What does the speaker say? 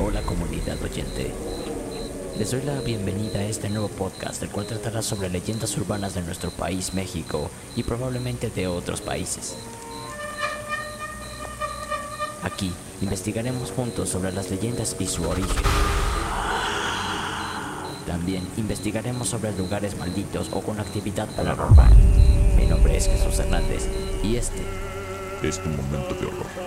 Hola comunidad oyente. Les doy la bienvenida a este nuevo podcast, el cual tratará sobre leyendas urbanas de nuestro país, México, y probablemente de otros países. Aquí investigaremos juntos sobre las leyendas y su origen. También investigaremos sobre lugares malditos o con actividad paranormal. Mi nombre es Jesús Hernández y este Es tu momento de horror.